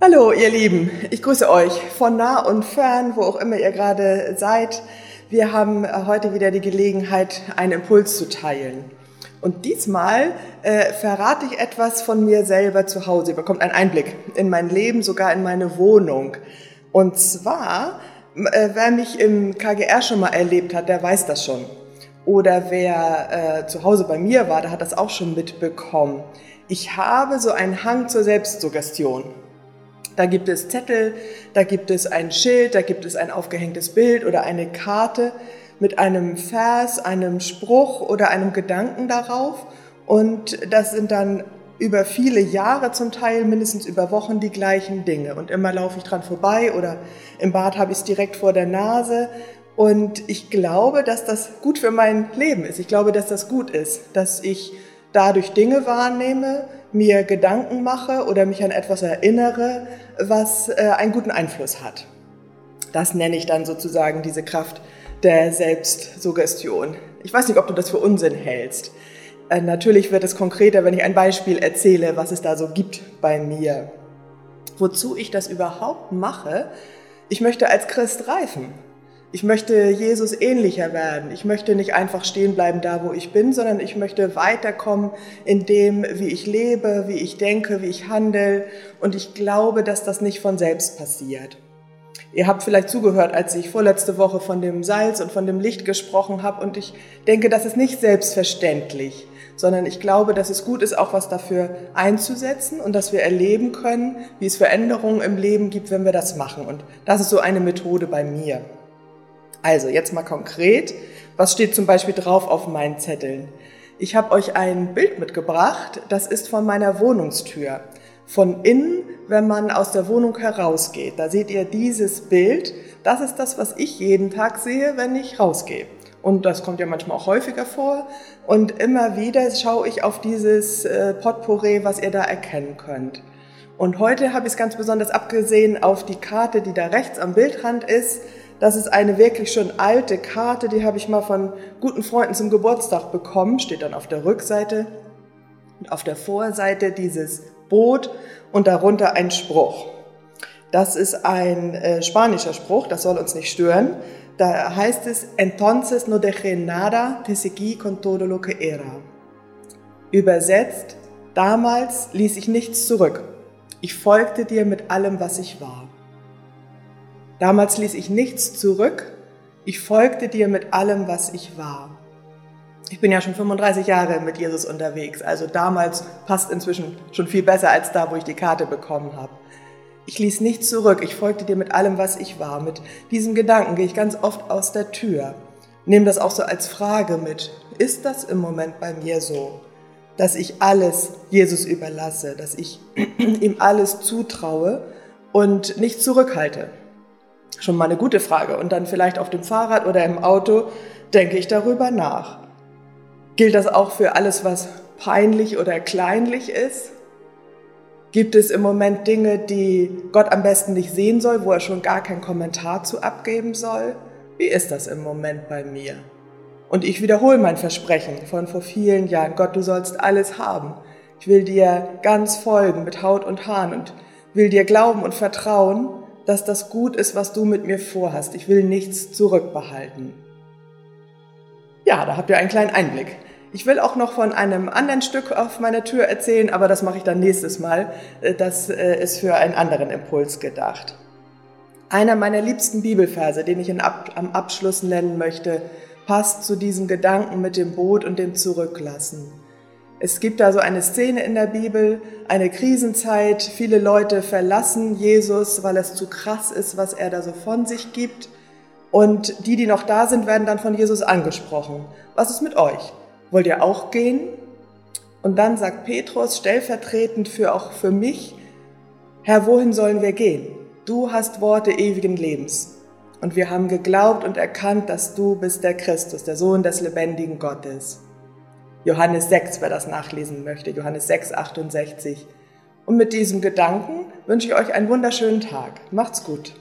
Hallo, ihr Lieben. Ich grüße euch von nah und fern, wo auch immer ihr gerade seid. Wir haben äh, heute wieder die Gelegenheit, einen Impuls zu teilen. Und diesmal äh, verrate ich etwas von mir selber zu Hause. Ihr bekommt einen Einblick in mein Leben, sogar in meine Wohnung. Und zwar, äh, wer mich im KGR schon mal erlebt hat, der weiß das schon. Oder wer äh, zu Hause bei mir war, der hat das auch schon mitbekommen. Ich habe so einen Hang zur Selbstsuggestion. Da gibt es Zettel, da gibt es ein Schild, da gibt es ein aufgehängtes Bild oder eine Karte mit einem Vers, einem Spruch oder einem Gedanken darauf. Und das sind dann über viele Jahre zum Teil, mindestens über Wochen, die gleichen Dinge. Und immer laufe ich dran vorbei oder im Bad habe ich es direkt vor der Nase. Und ich glaube, dass das gut für mein Leben ist. Ich glaube, dass das gut ist, dass ich dadurch Dinge wahrnehme, mir Gedanken mache oder mich an etwas erinnere, was äh, einen guten Einfluss hat. Das nenne ich dann sozusagen diese Kraft der Selbstsuggestion. Ich weiß nicht, ob du das für Unsinn hältst. Äh, natürlich wird es konkreter, wenn ich ein Beispiel erzähle, was es da so gibt bei mir. Wozu ich das überhaupt mache, ich möchte als Christ reifen. Ich möchte Jesus ähnlicher werden. Ich möchte nicht einfach stehen bleiben da, wo ich bin, sondern ich möchte weiterkommen in dem, wie ich lebe, wie ich denke, wie ich handle. Und ich glaube, dass das nicht von selbst passiert. Ihr habt vielleicht zugehört, als ich vorletzte Woche von dem Salz und von dem Licht gesprochen habe. Und ich denke, das ist nicht selbstverständlich, sondern ich glaube, dass es gut ist, auch was dafür einzusetzen und dass wir erleben können, wie es Veränderungen im Leben gibt, wenn wir das machen. Und das ist so eine Methode bei mir. Also jetzt mal konkret, was steht zum Beispiel drauf auf meinen Zetteln? Ich habe euch ein Bild mitgebracht, das ist von meiner Wohnungstür. Von innen, wenn man aus der Wohnung herausgeht, da seht ihr dieses Bild. Das ist das, was ich jeden Tag sehe, wenn ich rausgehe. Und das kommt ja manchmal auch häufiger vor. Und immer wieder schaue ich auf dieses äh, Potpourri, was ihr da erkennen könnt. Und heute habe ich es ganz besonders abgesehen auf die Karte, die da rechts am Bildrand ist. Das ist eine wirklich schon alte Karte, die habe ich mal von guten Freunden zum Geburtstag bekommen, steht dann auf der Rückseite und auf der Vorseite dieses Boot und darunter ein Spruch. Das ist ein äh, spanischer Spruch, das soll uns nicht stören. Da heißt es, entonces no dejé nada, te seguí con todo lo que era. Übersetzt, damals ließ ich nichts zurück. Ich folgte dir mit allem, was ich war. Damals ließ ich nichts zurück. Ich folgte dir mit allem, was ich war. Ich bin ja schon 35 Jahre mit Jesus unterwegs, also damals passt inzwischen schon viel besser als da, wo ich die Karte bekommen habe. Ich ließ nichts zurück, ich folgte dir mit allem, was ich war. Mit diesem Gedanken gehe ich ganz oft aus der Tür. Nehme das auch so als Frage mit. Ist das im Moment bei mir so, dass ich alles Jesus überlasse, dass ich ihm alles zutraue und nicht zurückhalte? Schon mal eine gute Frage. Und dann vielleicht auf dem Fahrrad oder im Auto denke ich darüber nach. Gilt das auch für alles, was peinlich oder kleinlich ist? Gibt es im Moment Dinge, die Gott am besten nicht sehen soll, wo er schon gar keinen Kommentar zu abgeben soll? Wie ist das im Moment bei mir? Und ich wiederhole mein Versprechen von vor vielen Jahren. Gott, du sollst alles haben. Ich will dir ganz folgen mit Haut und Haaren und will dir glauben und vertrauen dass das gut ist, was du mit mir vorhast. Ich will nichts zurückbehalten. Ja, da habt ihr einen kleinen Einblick. Ich will auch noch von einem anderen Stück auf meiner Tür erzählen, aber das mache ich dann nächstes Mal. Äh, das äh, ist für einen anderen Impuls gedacht. Einer meiner liebsten Bibelverse, den ich am Abschluss nennen möchte, passt zu diesem Gedanken mit dem Boot und dem Zurücklassen. Es gibt da so eine Szene in der Bibel, eine Krisenzeit. Viele Leute verlassen Jesus, weil es zu krass ist, was er da so von sich gibt. Und die, die noch da sind, werden dann von Jesus angesprochen. Was ist mit euch? Wollt ihr auch gehen? Und dann sagt Petrus stellvertretend für auch für mich, Herr, wohin sollen wir gehen? Du hast Worte ewigen Lebens. Und wir haben geglaubt und erkannt, dass du bist der Christus, der Sohn des lebendigen Gottes. Johannes 6, wer das nachlesen möchte, Johannes 6, 68. Und mit diesem Gedanken wünsche ich euch einen wunderschönen Tag. Macht's gut.